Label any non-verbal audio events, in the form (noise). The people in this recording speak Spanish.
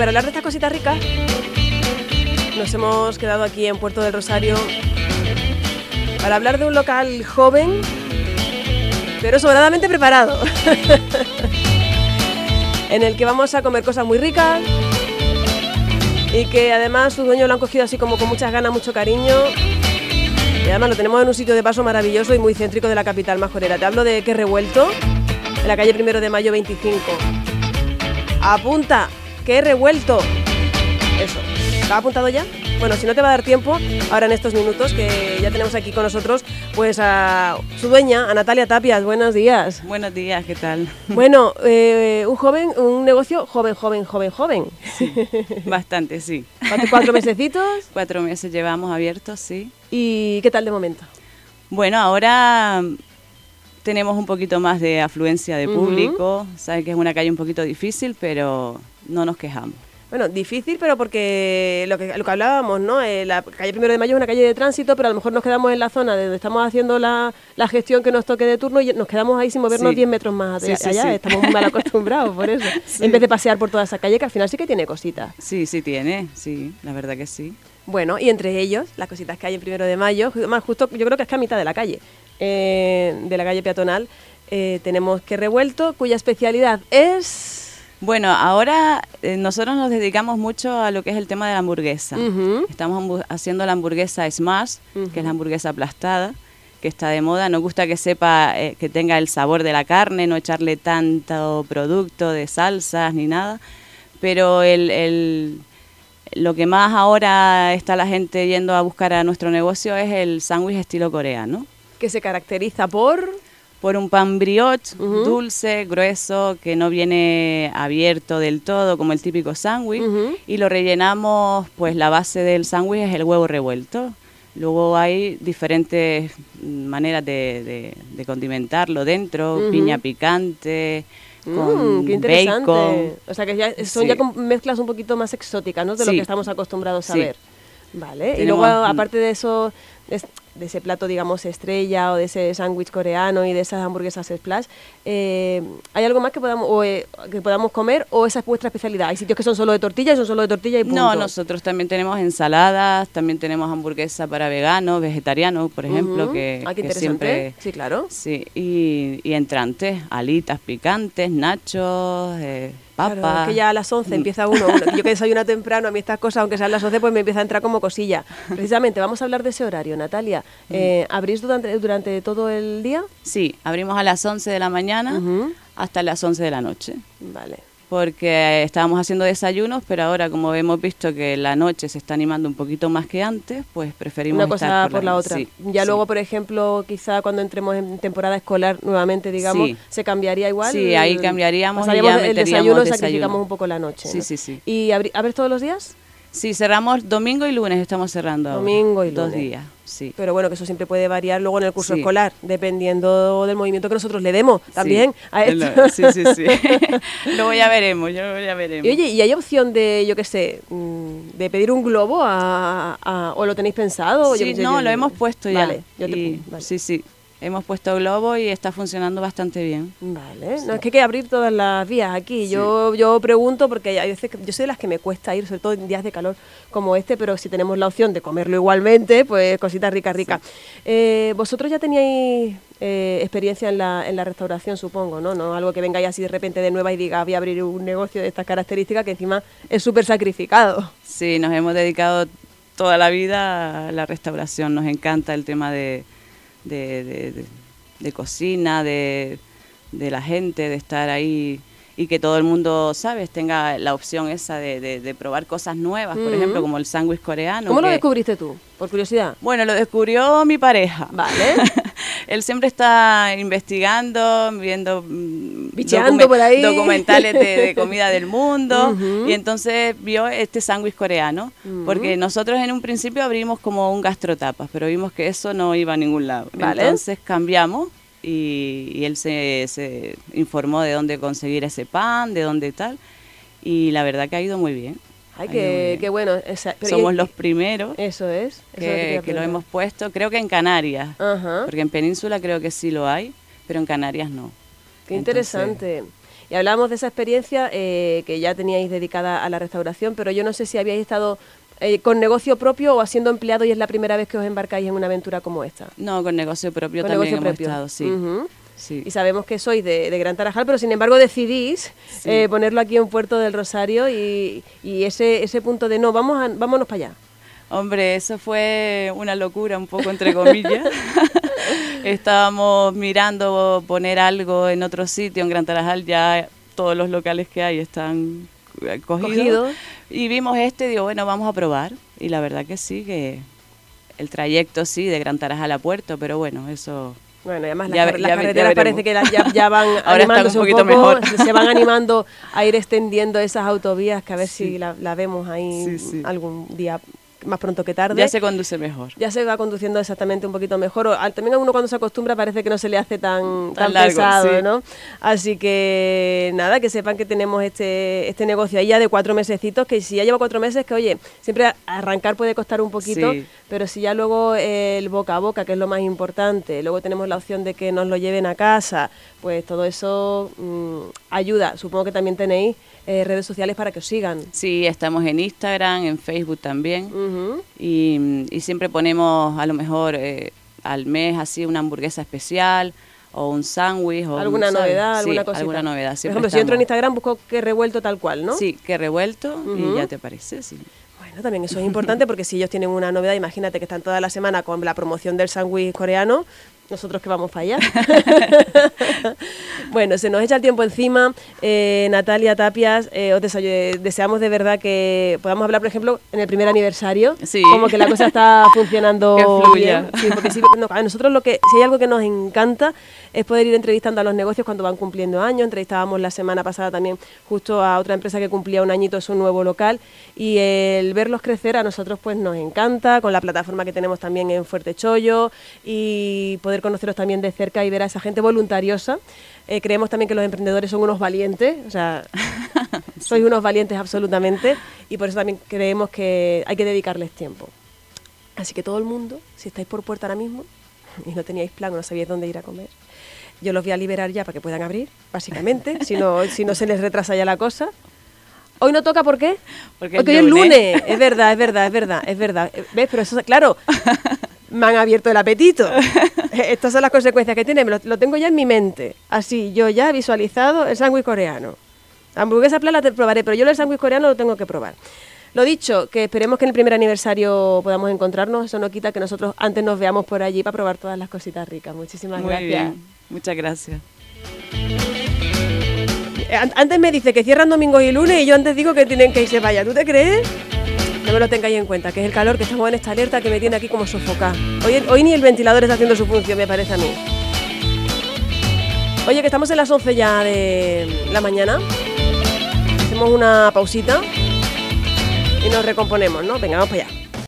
para hablar de estas cositas ricas, nos hemos quedado aquí en Puerto del Rosario para hablar de un local joven, pero sobradamente preparado, (laughs) en el que vamos a comer cosas muy ricas y que además sus dueños lo han cogido así como con muchas ganas, mucho cariño. Y además lo tenemos en un sitio de paso maravilloso y muy céntrico de la capital majorera. Te hablo de Que Revuelto, en la calle Primero de Mayo 25. Apunta, Que Revuelto. Eso, ¿está apuntado ya? Bueno, si no te va a dar tiempo, ahora en estos minutos que ya tenemos aquí con nosotros, pues a su dueña, a Natalia Tapias. Buenos días. Buenos días, ¿qué tal? (laughs) Bueno, eh, un joven, un negocio joven, joven, joven, joven. Bastante, sí. ¿Cuatro, cuatro mesecitos? (laughs) Cuatro meses llevamos abiertos, sí. ¿Y qué tal de momento? Bueno, ahora tenemos un poquito más de afluencia de público. Sabes que es una calle un poquito difícil, pero no nos quejamos. Bueno, difícil, pero porque lo que, lo que hablábamos, ¿no? Eh, la calle Primero de Mayo es una calle de tránsito, pero a lo mejor nos quedamos en la zona de donde estamos haciendo la, la gestión que nos toque de turno y nos quedamos ahí sin movernos Sí. 10 metros más Sí, allá. sí. Estamos muy mal acostumbrados por eso. (laughs) En vez de pasear por toda esa calle, que al final sí que tiene cositas. Sí, sí tiene, sí, la verdad que sí. Bueno, y entre ellos, las cositas que hay en Primero de Mayo, más justo, yo creo que es que a mitad de la calle, eh, de la calle peatonal, eh, tenemos que revuelto, cuya especialidad es... Bueno, ahora eh, nosotros nos dedicamos mucho a lo que es el tema de la hamburguesa. Estamos haciendo la hamburguesa Smash, que es la hamburguesa aplastada, que está de moda. Nos gusta que sepa, eh, que tenga el sabor de la carne, no echarle tanto producto de salsas ni nada. Pero el, el- lo que más ahora está la gente yendo a buscar a nuestro negocio es el sándwich estilo coreano. que se caracteriza por... Por un pan brioche dulce, grueso, que no viene abierto del todo como el típico sándwich. Y lo rellenamos, pues la base del sándwich es el huevo revuelto. Luego hay diferentes maneras de, de- de condimentarlo dentro, piña picante, con Mm, qué interesante. bacon. O sea que ya son Sí. ya con mezclas un poquito más exóticas, ¿no? De lo que estamos acostumbrados a Sí. ver. Vale. y luego, aparte de eso, es- de ese plato, digamos, estrella o de ese sándwich coreano y de esas hamburguesas splash, eh, ¿hay algo más que podamos, o, eh, que podamos comer o esa es vuestra especialidad? Hay sitios que son solo de tortilla y son solo de tortilla y punto. No, nosotros también tenemos ensaladas, también tenemos hamburguesa para veganos, vegetarianos, por ejemplo, que, Ah, qué que interesante. siempre... Sí, claro. Sí, y, y entrantes, alitas picantes, nachos, eh, papas. Claro, es que ya a las 11 Mm. empieza uno, uno- Yo que desayuno temprano, a mí estas cosas, aunque sean las 11, pues me empieza a entrar como cosilla. Precisamente, vamos a hablar de ese horario, Natalia. Mm. Eh, ¿Abrís durante, durante todo el día? Sí, abrimos a las 11 de la mañana hasta las 11 de la noche. Vale. Porque estábamos haciendo desayunos, pero ahora como hemos visto que la noche se está animando un poquito más que antes, pues preferimos Una estar cosa por la otra. sí, ya sí. luego, por ejemplo, quizá cuando entremos en temporada escolar nuevamente, digamos, Sí. se cambiaría igual. Sí, ahí cambiaríamos y ya el desayuno, desayuno. sacrificamos un poco la noche. Sí, ¿no? sí, sí. ¿Y abri- abres todos los días? Sí, cerramos domingo y lunes, estamos cerrando ahora. Domingo y Dos lunes. días, sí. Pero bueno, que eso siempre puede variar luego en el curso Sí. escolar, dependiendo del movimiento que nosotros le demos también Sí. a esto. Lo- Sí, sí, sí. (laughs) luego ya veremos, ya veremos. Y oye, ¿y hay opción de, yo qué sé, mm, de pedir un globo a, a- o lo tenéis pensado? Sí, no, yo- lo hemos puesto ya. Vale, yo te- Y- vale. Sí, sí. Hemos puesto globo y está funcionando bastante bien. Vale, no es que hay que abrir todas las vías aquí. Yo yo pregunto porque hay veces que yo soy de las que me cuesta ir, sobre todo en días de calor como este, pero si tenemos la opción de comerlo igualmente, pues cositas ricas, ricas. Eh, Vosotros ya teníais eh, experiencia en la, en la restauración, supongo, ¿no? No algo que vengáis así de repente de nueva y diga voy a abrir un negocio de estas características que encima es súper sacrificado. Sí, nos hemos dedicado toda la vida a la restauración. Nos encanta el tema de, de, de- cocina, de, de la gente, de estar ahí y que todo el mundo, ¿sabes?, tenga la opción esa de, de- de probar cosas nuevas, por ejemplo, como el sándwich coreano. ¿Cómo lo descubriste tú? Por curiosidad. Bueno, lo descubrió mi pareja. Vale. (laughs) Él siempre está investigando, viendo mm, Bicheando por ahí. documentales de, de (laughs) comida del mundo y entonces vio este sándwich coreano, porque nosotros en un principio abrimos como un gastrotapas, pero vimos que eso no iba a ningún lado. Vale. Entonces cambiamos y, y él se, se informó de dónde conseguir ese pan, de dónde tal, y la verdad que ha ido muy bien. Ay, qué, bueno. esa- pero Somos y- los primeros Eso es. eso es lo que, lo hemos puesto, creo que en Canarias, Ajá. porque en Península creo que sí lo hay, pero en Canarias no. Qué Entonces, interesante. Y hablábamos de esa experiencia eh, que ya teníais dedicada a la restauración, pero yo no sé si habíais estado eh, con negocio propio o siendo empleado y es la primera vez que os embarcáis en una aventura como esta. No, con negocio propio también hemos estado, sí. Sí. Y sabemos que sois de, Gran Tarajal, pero sin embargo decidís eh, ponerlo aquí en Puerto del Rosario y, y, ese, ese punto de no, vamos a, vámonos para allá. Hombre, eso fue una locura, un poco entre comillas. (laughs) Estábamos mirando poner algo en otro sitio, en Gran Tarajal, ya todos los locales que hay están cogidos. Y vimos este y digo, bueno, vamos a probar. Y la verdad que sí, que el trayecto sí, de Gran Tarajal a Puerto, pero bueno, eso bueno, además las, carreteras parece que ya, van (laughs) animándose un, poquito mejor. se van animando a ir extendiendo esas autovías que a ver si la, vemos ahí algún día más pronto que tarde. Ya se conduce mejor. Ya se va conduciendo exactamente un poquito mejor. O, también a uno cuando se acostumbra parece que no se le hace tan, tan, pesado, ¿no? Así que nada, que sepan que tenemos este, este negocio ahí ya de cuatro mesecitos, que si ya lleva cuatro meses, que oye, siempre arrancar puede costar un poquito, pero si ya luego el boca a boca, que es lo más importante, luego tenemos la opción de que nos lo lleven a casa, pues todo eso mm, ayuda. Supongo que también tenéis eh, redes sociales para que os sigan. Sí, estamos en Instagram, en Facebook también. Y, siempre ponemos a lo mejor eh, al mes así una hamburguesa especial o un sándwich o alguna novedad, alguna cosita. alguna novedad. Por ejemplo, si entro en Instagram busco que revuelto tal cual, ¿no? Sí, que revuelto y ya te aparece, sí. Bueno, también eso es importante porque si ellos tienen una novedad, imagínate que están toda la semana con la promoción del sándwich coreano, nosotros que vamos para allá. (laughs) bueno, se nos echa el tiempo encima. Eh, Natalia Tapias, eh, os deseamos de verdad que podamos hablar, por ejemplo, en el primer aniversario. Sí. Como que la cosa está (laughs) funcionando bien. Sí, porque si, a nosotros lo que, si hay algo que nos encanta es poder ir entrevistando a los negocios cuando van cumpliendo años. Entrevistábamos la semana pasada también justo a otra empresa que cumplía un añito su nuevo local y el verlos crecer a nosotros pues nos encanta con la plataforma que tenemos también en Fuerte Chollo y poder conoceros también de cerca y ver a esa gente voluntariosa. Eh, creemos también que los emprendedores son unos valientes, o sea, (laughs) sois unos valientes absolutamente y por eso también creemos que hay que dedicarles tiempo. Así que todo el mundo, si estáis por puerta ahora mismo (laughs) y no teníais plan, no sabíais dónde ir a comer, yo los voy a liberar ya para que puedan abrir, básicamente, si no, (laughs) si no se les retrasa ya la cosa. Hoy no toca, ¿por qué? Porque, hoy es lunes. Es verdad, es verdad, es verdad, es verdad. ¿Ves? Pero eso, claro, me han abierto el apetito. (laughs) Estas son las consecuencias que tiene. Lo, tengo ya en mi mente. Así, yo ya he visualizado el sándwich coreano. La hamburguesa plana te probaré, pero yo el sándwich coreano lo tengo que probar. Lo dicho, que esperemos que en el primer aniversario podamos encontrarnos. Eso no quita que nosotros antes nos veamos por allí para probar todas las cositas ricas. Muchísimas gracias. Muchas gracias. Antes me dice que cierran domingo y lunes y yo antes digo que tienen que irse vaya. ¿Tú te crees? No me lo tengáis en cuenta, que es el calor que estamos en esta alerta que me tiene aquí como sofocada. Hoy, hoy ni el ventilador está haciendo su función, me parece a mí. Oye, que estamos en las 11 ya de la mañana. Hacemos una pausita y nos recomponemos, ¿no? Venga, vamos para allá.